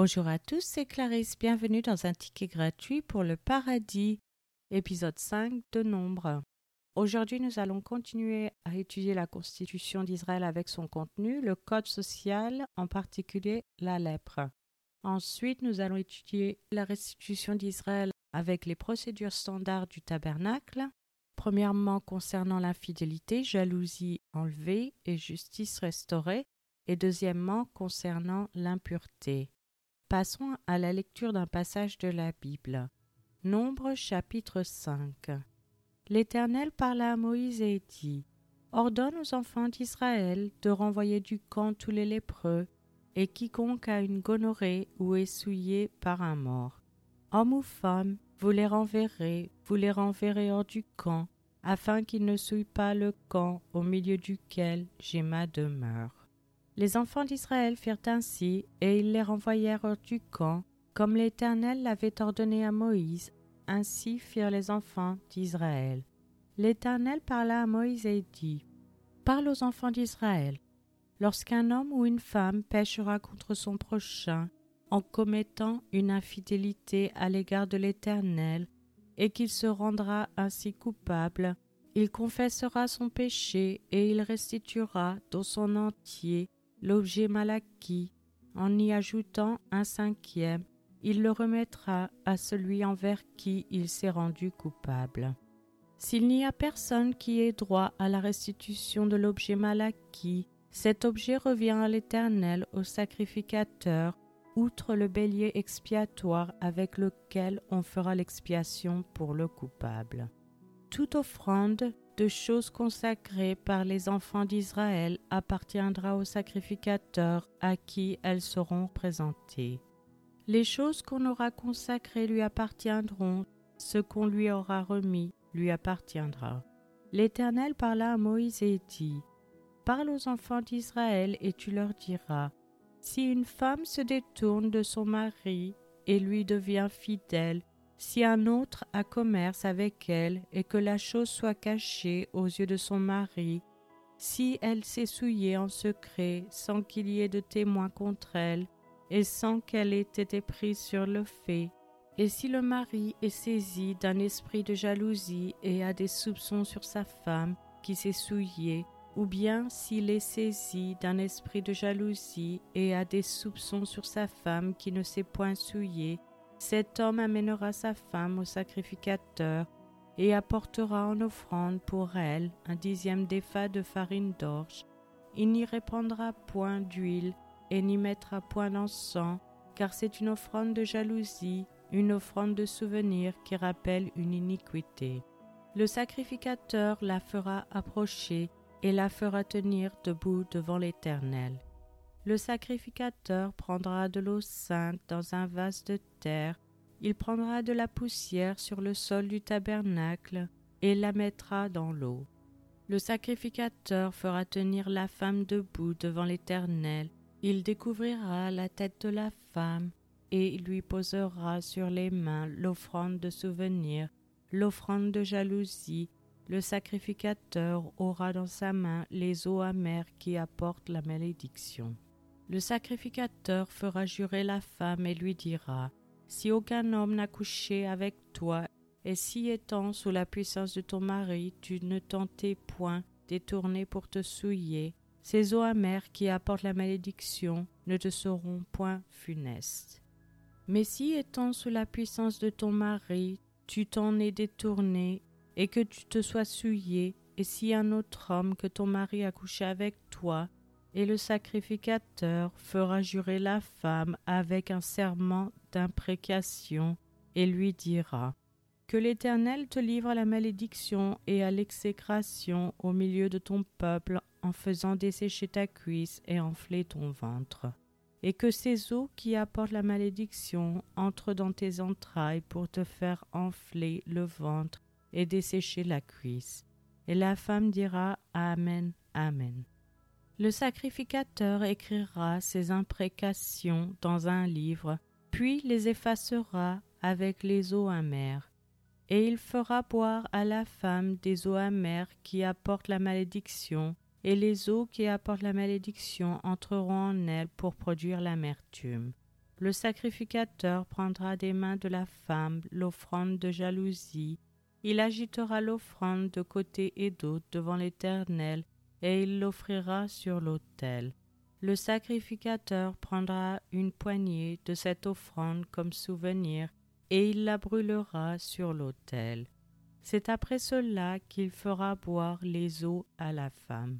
Bonjour à tous, c'est Clarisse. Bienvenue dans un ticket gratuit pour le paradis, épisode 5 de Nombre. Aujourd'hui, nous allons continuer à étudier la Constitution d'Israël avec son contenu, le Code social, en particulier la lèpre. Ensuite, nous allons étudier la restitution d'Israël avec les procédures standards du tabernacle. Premièrement, concernant l'infidélité, jalousie enlevée et justice restaurée. Et deuxièmement, concernant l'impureté. Passons à la lecture d'un passage de la Bible. Nombre chapitre 5. L'Éternel parla à Moïse et dit Ordonne aux enfants d'Israël de renvoyer du camp tous les lépreux, et quiconque a une gonorrhée ou est souillé par un mort. Homme ou femme, vous les renverrez, vous les renverrez hors du camp, afin qu'ils ne souillent pas le camp au milieu duquel j'ai ma demeure. Les enfants d'Israël firent ainsi, et ils les renvoyèrent hors du camp, comme l'Éternel l'avait ordonné à Moïse, ainsi firent les enfants d'Israël. L'Éternel parla à Moïse et dit Parle aux enfants d'Israël. Lorsqu'un homme ou une femme péchera contre son prochain en commettant une infidélité à l'égard de l'Éternel, et qu'il se rendra ainsi coupable, il confessera son péché et il restituera dans son entier l'objet mal acquis, en y ajoutant un cinquième, il le remettra à celui envers qui il s'est rendu coupable. S'il n'y a personne qui ait droit à la restitution de l'objet mal acquis, cet objet revient à l'Éternel au sacrificateur, outre le bélier expiatoire avec lequel on fera l'expiation pour le coupable. Toute offrande de choses consacrées par les enfants d'Israël appartiendra au sacrificateur à qui elles seront présentées. Les choses qu'on aura consacrées lui appartiendront, ce qu'on lui aura remis lui appartiendra. L'Éternel parla à Moïse et dit Parle aux enfants d'Israël et tu leur diras Si une femme se détourne de son mari et lui devient fidèle, si un autre a commerce avec elle et que la chose soit cachée aux yeux de son mari, si elle s'est souillée en secret sans qu'il y ait de témoins contre elle, et sans qu'elle ait été prise sur le fait, et si le mari est saisi d'un esprit de jalousie et a des soupçons sur sa femme qui s'est souillée, ou bien s'il est saisi d'un esprit de jalousie et a des soupçons sur sa femme qui ne s'est point souillée, cet homme amènera sa femme au sacrificateur et apportera en offrande pour elle un dixième d'effa de farine d'orge. Il n'y répandra point d'huile et n'y mettra point d'encens, car c'est une offrande de jalousie, une offrande de souvenir qui rappelle une iniquité. Le sacrificateur la fera approcher et la fera tenir debout devant l'Éternel. Le sacrificateur prendra de l'eau sainte dans un vase de terre, il prendra de la poussière sur le sol du tabernacle et la mettra dans l'eau. Le sacrificateur fera tenir la femme debout devant l'Éternel, il découvrira la tête de la femme et lui posera sur les mains l'offrande de souvenir, l'offrande de jalousie, le sacrificateur aura dans sa main les eaux amères qui apportent la malédiction. Le sacrificateur fera jurer la femme et lui dira Si aucun homme n'a couché avec toi, et si étant sous la puissance de ton mari, tu ne tentais point détourner pour te souiller, ces eaux amères qui apportent la malédiction ne te seront point funestes. Mais si étant sous la puissance de ton mari, tu t'en es détourné et que tu te sois souillé, et si un autre homme que ton mari a couché avec toi et le sacrificateur fera jurer la femme avec un serment d'imprécation et lui dira Que l'Éternel te livre à la malédiction et à l'exécration au milieu de ton peuple en faisant dessécher ta cuisse et enfler ton ventre. Et que ces eaux qui apportent la malédiction entrent dans tes entrailles pour te faire enfler le ventre et dessécher la cuisse. Et la femme dira Amen, Amen. Le sacrificateur écrira ces imprécations dans un livre, puis les effacera avec les eaux amères. Et il fera boire à la femme des eaux amères qui apportent la malédiction, et les eaux qui apportent la malédiction entreront en elle pour produire l'amertume. le sacrificateur prendra des mains de la femme l'offrande de jalousie, il agitera l'offrande de côté et d'autre devant l'Éternel, et il l'offrira sur l'autel. Le sacrificateur prendra une poignée de cette offrande comme souvenir, et il la brûlera sur l'autel. C'est après cela qu'il fera boire les eaux à la femme.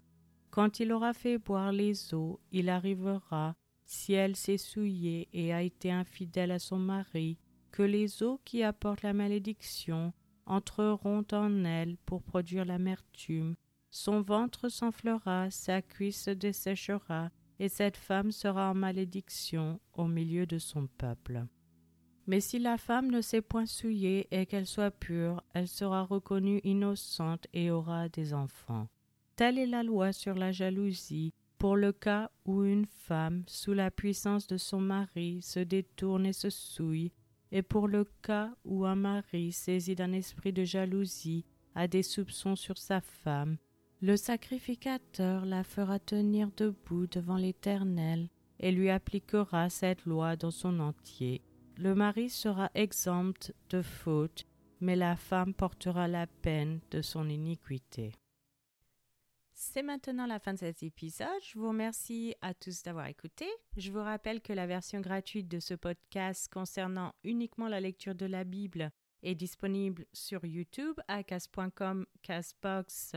Quand il aura fait boire les eaux, il arrivera, si elle s'est souillée et a été infidèle à son mari, que les eaux qui apportent la malédiction entreront en elle pour produire l'amertume. Son ventre s'enflera, sa cuisse se desséchera, et cette femme sera en malédiction au milieu de son peuple. Mais si la femme ne s'est point souillée et qu'elle soit pure, elle sera reconnue innocente et aura des enfants. Telle est la loi sur la jalousie, pour le cas où une femme, sous la puissance de son mari, se détourne et se souille, et pour le cas où un mari, saisi d'un esprit de jalousie, a des soupçons sur sa femme, le sacrificateur la fera tenir debout devant l'Éternel et lui appliquera cette loi dans son entier. Le mari sera exempt de faute, mais la femme portera la peine de son iniquité. C'est maintenant la fin de cet épisode. Je vous remercie à tous d'avoir écouté. Je vous rappelle que la version gratuite de ce podcast concernant uniquement la lecture de la Bible est disponible sur YouTube à cas.com, Casbox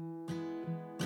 うん。